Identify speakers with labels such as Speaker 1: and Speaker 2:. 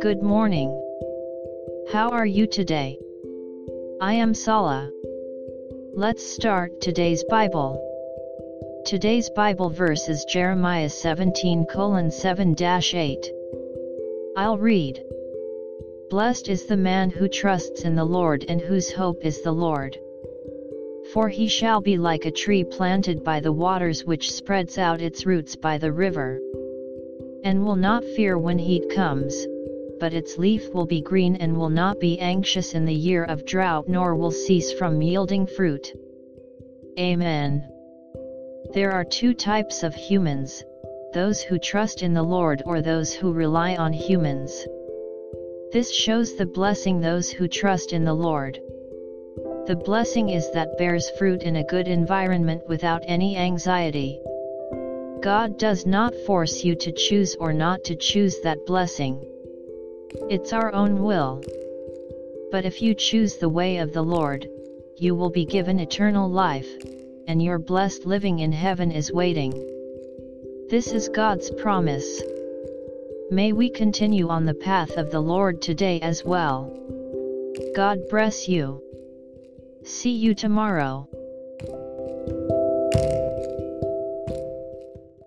Speaker 1: Good morning. How are you today? I am Sala. Let's start today's Bible. Today's Bible verse is Jeremiah 17 7 8. I'll read. Blessed is the man who trusts in the Lord and whose hope is the Lord. For he shall be like a tree planted by the waters which spreads out its roots by the river. And will not fear when heat comes, but its leaf will be green and will not be anxious in the year of drought nor will cease from yielding fruit. Amen. There are two types of humans, those who trust in the Lord or those who rely on humans. This shows the blessing those who trust in the Lord. The blessing is that bears fruit in a good environment without any anxiety. God does not force you to choose or not to choose that blessing. It's our own will. But if you choose the way of the Lord, you will be given eternal life, and your blessed living in heaven is waiting. This is God's promise. May we continue on the path of the Lord today as well. God bless you. See you tomorrow.